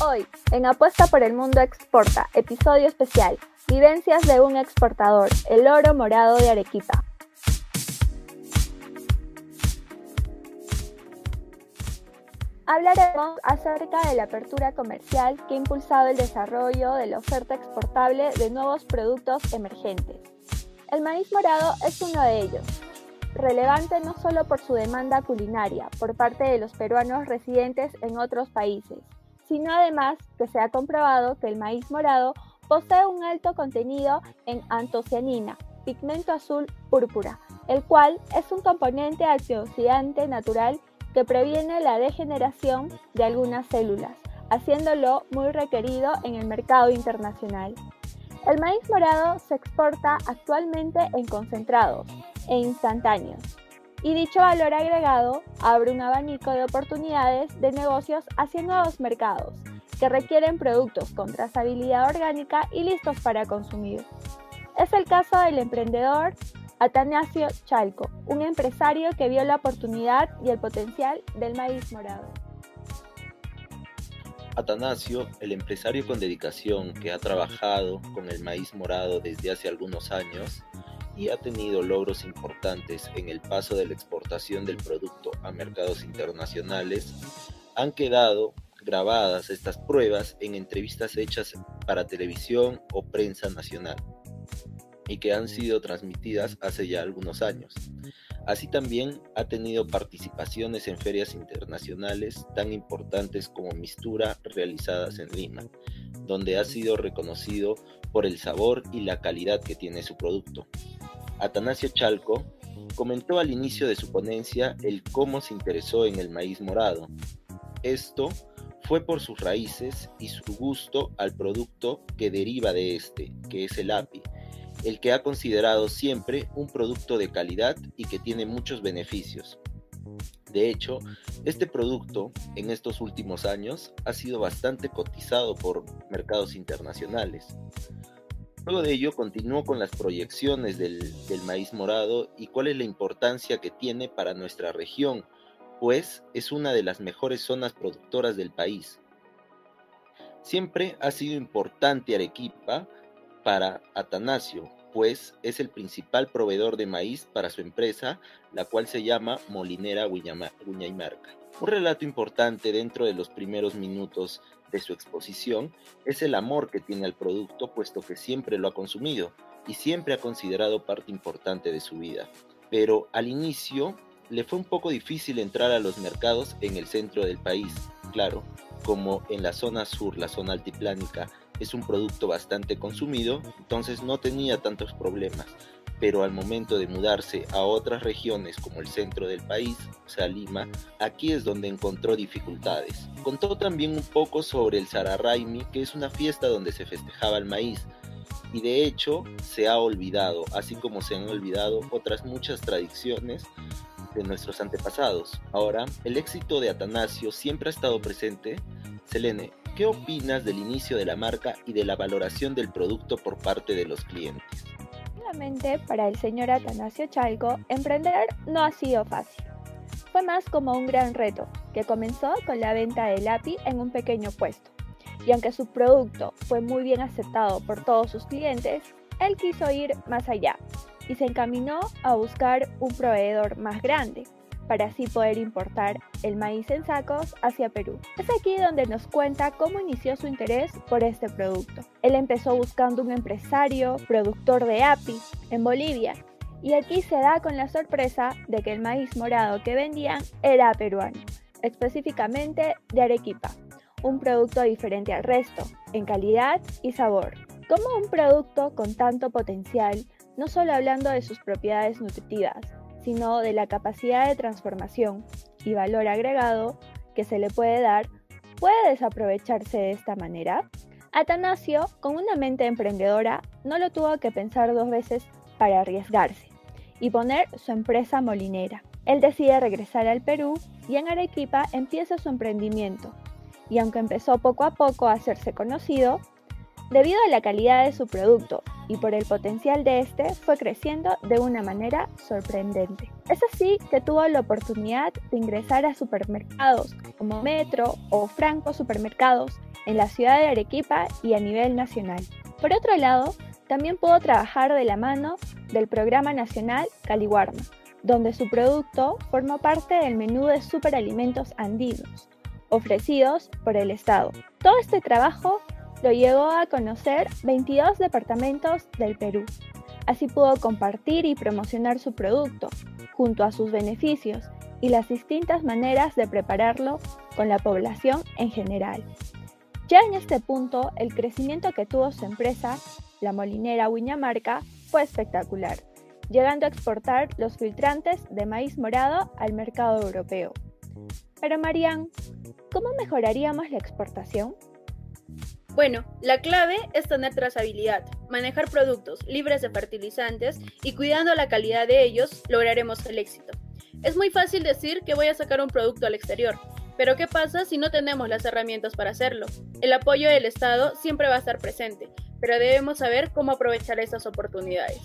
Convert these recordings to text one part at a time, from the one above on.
Hoy, en Apuesta por el Mundo Exporta, episodio especial, Vivencias de un exportador, el oro morado de Arequipa. Hablaremos acerca de la apertura comercial que ha impulsado el desarrollo de la oferta exportable de nuevos productos emergentes. El maíz morado es uno de ellos, relevante no solo por su demanda culinaria por parte de los peruanos residentes en otros países, sino además que se ha comprobado que el maíz morado posee un alto contenido en antocianina, pigmento azul púrpura, el cual es un componente antioxidante natural que previene la degeneración de algunas células, haciéndolo muy requerido en el mercado internacional. El maíz morado se exporta actualmente en concentrados e instantáneos, y dicho valor agregado abre un abanico de oportunidades de negocios hacia nuevos mercados que requieren productos con trazabilidad orgánica y listos para consumir. Es el caso del emprendedor Atanasio Chalco, un empresario que vio la oportunidad y el potencial del maíz morado. Atanasio, el empresario con dedicación que ha trabajado con el maíz morado desde hace algunos años, y ha tenido logros importantes en el paso de la exportación del producto a mercados internacionales, han quedado grabadas estas pruebas en entrevistas hechas para televisión o prensa nacional y que han sido transmitidas hace ya algunos años. Así también ha tenido participaciones en ferias internacionales tan importantes como Mistura realizadas en Lima, donde ha sido reconocido por el sabor y la calidad que tiene su producto. Atanasio Chalco comentó al inicio de su ponencia el cómo se interesó en el maíz morado. Esto fue por sus raíces y su gusto al producto que deriva de este, que es el API, el que ha considerado siempre un producto de calidad y que tiene muchos beneficios. De hecho, este producto en estos últimos años ha sido bastante cotizado por mercados internacionales. Luego de ello continuó con las proyecciones del, maíz morado y cuál es la importancia que tiene para nuestra región, pues es una de las mejores zonas productoras del país. Siempre ha sido importante Arequipa para Atanasio, pues es el principal proveedor de maíz para su empresa, la cual se llama Molinera Guñaymarca. Un relato importante dentro de los primeros minutos de su exposición es el amor que tiene al producto, puesto que siempre lo ha consumido y siempre ha considerado parte importante de su vida. Pero al inicio le fue un poco difícil entrar a los mercados en el centro del país. Claro, como en la zona sur, la zona altiplánica, es un producto bastante consumido, entonces no tenía tantos problemas pero al momento de mudarse a otras regiones como el centro del país, o sea Lima, aquí es donde encontró dificultades. Contó también un poco sobre el Sararraimi, que es una fiesta donde se festejaba el maíz, y de hecho se ha olvidado, así como se han olvidado otras muchas tradiciones de nuestros antepasados. Ahora, el éxito de Atanasio siempre ha estado presente. Selene, ¿qué opinas del inicio de la marca y de la valoración del producto por parte de los clientes? Para el señor Atanasio Chalco, emprender no ha sido fácil. Fue más como un gran reto, que comenzó con la venta del API en un pequeño puesto. Y aunque su producto fue muy bien aceptado por todos sus clientes, él quiso ir más allá y se encaminó a buscar un proveedor más grande, para así poder importar el maíz en sacos hacia Perú. Es aquí donde nos cuenta cómo inició su interés por este producto. Él empezó buscando un empresario, productor de API, en Bolivia, y aquí se da con la sorpresa de que el maíz morado que vendían era peruano, específicamente de Arequipa, un producto diferente al resto, en calidad y sabor. Como un producto con tanto potencial, no solo hablando de sus propiedades nutritivas, sino de la capacidad de transformación y valor agregado que se le puede dar, puede desaprovecharse de esta manera? Atanasio, con una mente emprendedora, no lo tuvo que pensar dos veces para arriesgarse y poner su empresa molinera. Él decide regresar al Perú y en Arequipa empieza su emprendimiento. Y aunque empezó poco a poco a hacerse conocido, debido a la calidad de su producto y por el potencial de este fue creciendo de una manera sorprendente. Es así que tuvo la oportunidad de ingresar a supermercados como Metro o Franco Supermercados en la ciudad de Arequipa y a nivel nacional. Por otro lado, también pudo trabajar de la mano del Programa Nacional Caliwarma, donde su producto formó parte del menú de superalimentos andinos, ofrecidos por el Estado. Todo este trabajo lo llevó a conocer 22 departamentos del Perú. Así pudo compartir y promocionar su producto, junto a sus beneficios y las distintas maneras de prepararlo con la población en general. Ya en este punto, el crecimiento que tuvo su empresa, la molinera Wiñamarca, fue espectacular, llegando a exportar los filtrantes de maíz morado al mercado europeo. Pero Marian, ¿cómo mejoraríamos la exportación? Bueno, la clave es tener trazabilidad, manejar productos libres de fertilizantes y cuidando la calidad de ellos lograremos el éxito. Es muy fácil decir que voy a sacar un producto al exterior, pero ¿qué pasa si no tenemos las herramientas para hacerlo? El apoyo del Estado siempre va a estar presente, pero debemos saber cómo aprovechar esas oportunidades.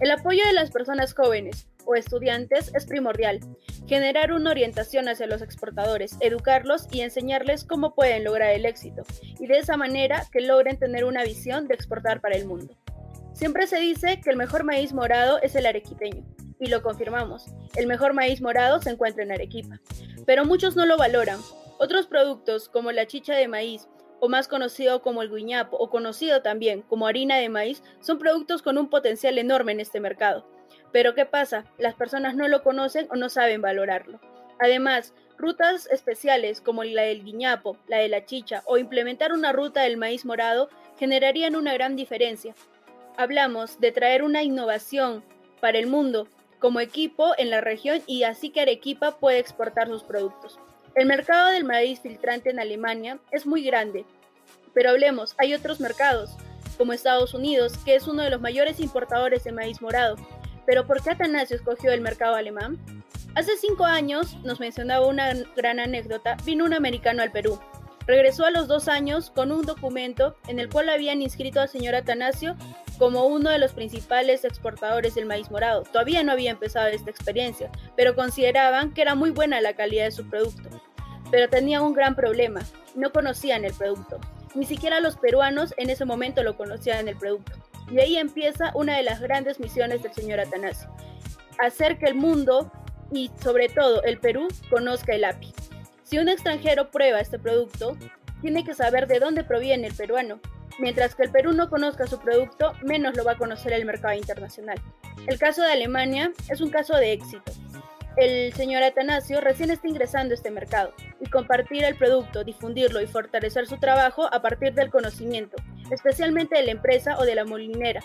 El apoyo de las personas jóvenes o estudiantes es primordial. Generar una orientación hacia los exportadores, educarlos y enseñarles cómo pueden lograr el éxito, y de esa manera que logren tener una visión de exportar para el mundo. Siempre se dice que el mejor maíz morado es el arequipeño, y lo confirmamos, el mejor maíz morado se encuentra en Arequipa, pero muchos no lo valoran. Otros productos como la chicha de maíz o más conocido como el guiñapo, o conocido también como harina de maíz, son productos con un potencial enorme en este mercado. Pero ¿qué pasa? Las personas no lo conocen o no saben valorarlo. Además, rutas especiales como la del guiñapo, la de la chicha o implementar una ruta del maíz morado generarían una gran diferencia. Hablamos de traer una innovación para el mundo como equipo en la región y así que Arequipa puede exportar sus productos. El mercado del maíz filtrante en Alemania es muy grande, pero hablemos, hay otros mercados, como Estados Unidos, que es uno de los mayores importadores de maíz morado. Pero ¿por qué Atanasio escogió el mercado alemán? Hace cinco años, nos mencionaba una gran anécdota, vino un americano al Perú. Regresó a los dos años con un documento en el cual habían inscrito al señor Atanasio como uno de los principales exportadores del maíz morado. Todavía no había empezado esta experiencia, pero consideraban que era muy buena la calidad de su producto pero tenían un gran problema, no conocían el producto. Ni siquiera los peruanos en ese momento lo conocían el producto. Y ahí empieza una de las grandes misiones del señor Atanasio, hacer que el mundo y sobre todo el Perú conozca el API. Si un extranjero prueba este producto, tiene que saber de dónde proviene el peruano. Mientras que el Perú no conozca su producto, menos lo va a conocer el mercado internacional. El caso de Alemania es un caso de éxito el señor Atanasio recién está ingresando a este mercado y compartir el producto, difundirlo y fortalecer su trabajo a partir del conocimiento, especialmente de la empresa o de la molinera,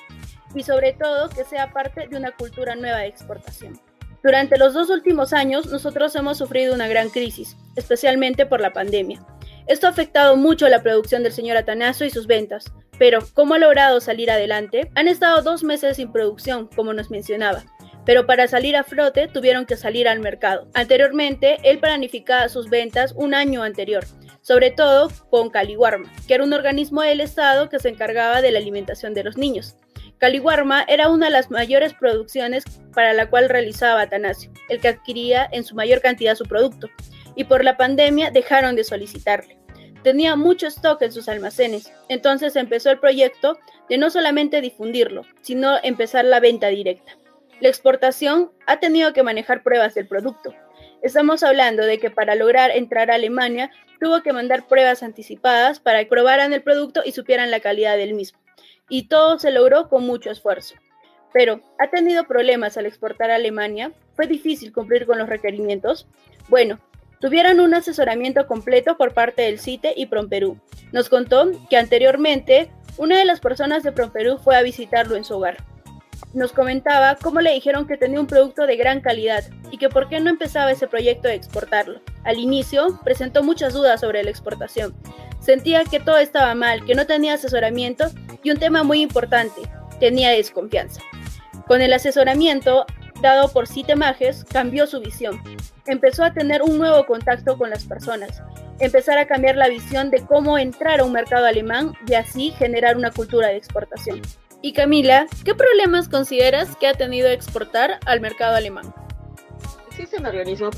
y sobre todo que sea parte de una cultura nueva de exportación. Durante los dos últimos años nosotros hemos sufrido una gran crisis, especialmente por la pandemia. Esto ha afectado mucho la producción del señor Atanasio y sus ventas, pero ¿cómo ha logrado salir adelante? Han estado dos meses sin producción, como nos mencionaba, pero para salir a flote tuvieron que salir al mercado. Anteriormente, él planificaba sus ventas un año anterior, sobre todo con Caliwarma, que era un organismo del Estado que se encargaba de la alimentación de los niños. Caliwarma era una de las mayores producciones para la cual realizaba Atanasio, el que adquiría en su mayor cantidad su producto, y por la pandemia dejaron de solicitarle. Tenía mucho stock en sus almacenes, entonces empezó el proyecto de no solamente difundirlo, sino empezar la venta directa. La exportación ha tenido que manejar pruebas del producto. Estamos hablando de que para lograr entrar a Alemania tuvo que mandar pruebas anticipadas para que probaran el producto y supieran la calidad del mismo. Y todo se logró con mucho esfuerzo. Pero, ¿ha tenido problemas al exportar a Alemania? ¿Fue difícil cumplir con los requerimientos? Bueno, tuvieron un asesoramiento completo por parte del CITE y PromPerú. Nos contó que anteriormente una de las personas de PromPerú fue a visitarlo en su hogar nos comentaba cómo le dijeron que tenía un producto de gran calidad y que por qué no empezaba ese proyecto de exportarlo. Al inicio presentó muchas dudas sobre la exportación. Sentía que todo estaba mal, que no tenía asesoramiento y un tema muy importante, tenía desconfianza. Con el asesoramiento dado por Citemajes, cambió su visión. Empezó a tener un nuevo contacto con las personas, empezar a cambiar la visión de cómo entrar a un mercado alemán y así generar una cultura de exportación. Y Camila, ¿qué problemas consideras que ha tenido exportar al mercado alemán? Existen organismos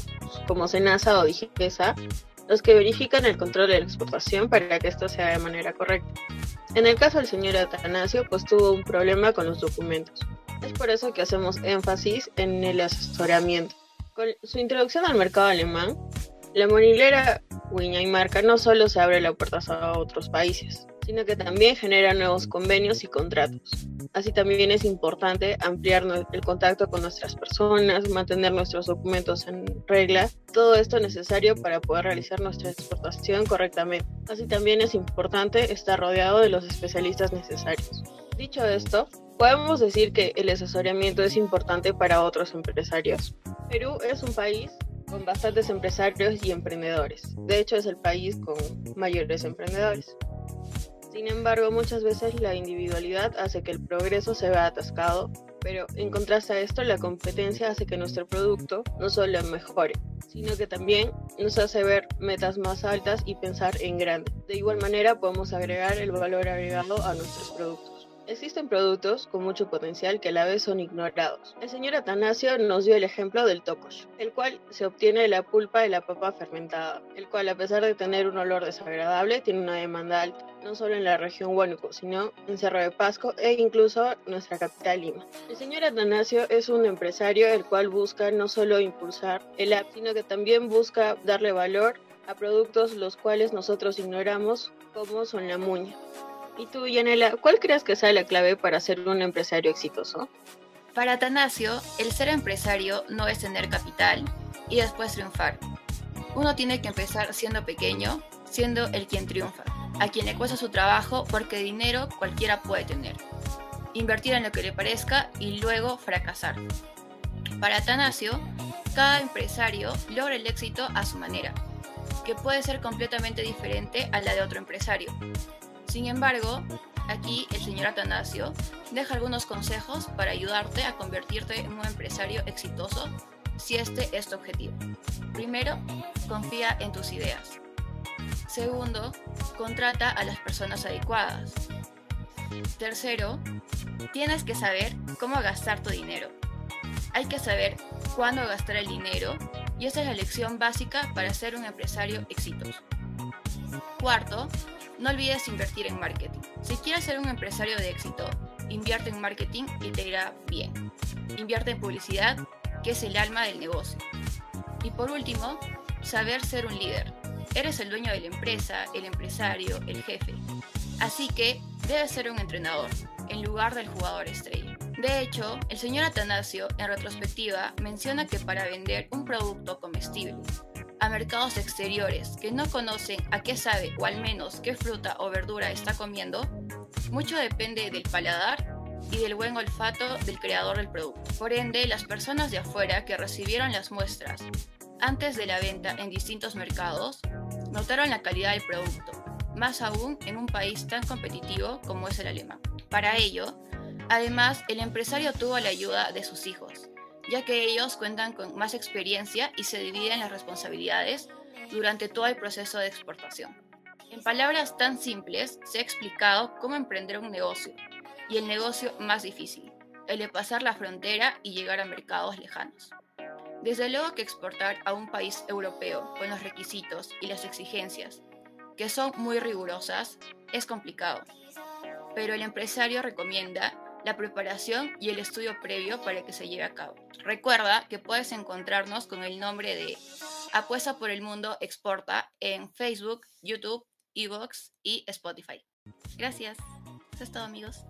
como SENASA o DIGESA los que verifican el control de la exportación para que esto sea de manera correcta. En el caso del señor Atanasio, pues tuvo un problema con los documentos. Es por eso que hacemos énfasis en el asesoramiento. Con su introducción al mercado alemán, la monilera Wiña y Marca no solo se abre la puerta a otros países, sino que también genera nuevos convenios y contratos. Así también es importante ampliar el contacto con nuestras personas, mantener nuestros documentos en regla, todo esto necesario para poder realizar nuestra exportación correctamente. Así también es importante estar rodeado de los especialistas necesarios. Dicho esto, podemos decir que el asesoramiento es importante para otros empresarios. Perú es un país con bastantes empresarios y emprendedores. De hecho, es el país con mayores emprendedores. Sin embargo, muchas veces la individualidad hace que el progreso se vea atascado, pero en contraste a esto, la competencia hace que nuestro producto no solo mejore, sino que también nos hace ver metas más altas y pensar en grande. De igual manera, podemos agregar el valor agregado a nuestros productos. Existen productos con mucho potencial que a la vez son ignorados. El señor Atanasio nos dio el ejemplo del tokosh, el cual se obtiene de la pulpa de la papa fermentada, el cual a pesar de tener un olor desagradable tiene una demanda alta, no solo en la región Huánuco, sino en Cerro de Pasco e incluso nuestra capital Lima. El señor Atanasio es un empresario el cual busca no solo impulsar el app, sino que también busca darle valor a productos los cuales nosotros ignoramos como son la muña. Y tú, Yanela, ¿cuál crees que sea la clave para ser un empresario exitoso? Para Atanasio, el ser empresario no es tener capital y después triunfar. Uno tiene que empezar siendo pequeño, siendo el quien triunfa, a quien le cuesta su trabajo porque dinero cualquiera puede tener. Invertir en lo que le parezca y luego fracasar. Para Atanasio, cada empresario logra el éxito a su manera, que puede ser completamente diferente a la de otro empresario. Sin embargo, aquí el señor Atanasio deja algunos consejos para ayudarte a convertirte en un empresario exitoso si este es tu objetivo. Primero, confía en tus ideas. Segundo, contrata a las personas adecuadas. Tercero, tienes que saber cómo gastar tu dinero. Hay que saber cuándo gastar el dinero y esa es la lección básica para ser un empresario exitoso. Cuarto, no olvides invertir en marketing. Si quieres ser un empresario de éxito, invierte en marketing y te irá bien. Invierte en publicidad, que es el alma del negocio. Y por último, saber ser un líder. Eres el dueño de la empresa, el empresario, el jefe. Así que debes ser un entrenador, en lugar del jugador estrella. De hecho, el señor Atanasio, en retrospectiva, menciona que para vender un producto comestible a mercados exteriores que no conocen a qué sabe o al menos qué fruta o verdura está comiendo, mucho depende del paladar y del buen olfato del creador del producto. Por ende, las personas de afuera que recibieron las muestras antes de la venta en distintos mercados notaron la calidad del producto, más aún en un país tan competitivo como es el alemán. Para ello, además, el empresario tuvo la ayuda de sus hijos, ya que ellos cuentan con más experiencia y se dividen las responsabilidades durante todo el proceso de exportación. En palabras tan simples, se ha explicado cómo emprender un negocio y el negocio más difícil, el de pasar la frontera y llegar a mercados lejanos. Desde luego que exportar a un país europeo con los requisitos y las exigencias, que son muy rigurosas, es complicado. Pero el empresario recomienda la preparación y el estudio previo para que se lleve a cabo. Recuerda que puedes encontrarnos con el nombre de Apuesta por el Mundo Exporta en Facebook, YouTube, Evox y Spotify. Gracias. Eso es todo amigos.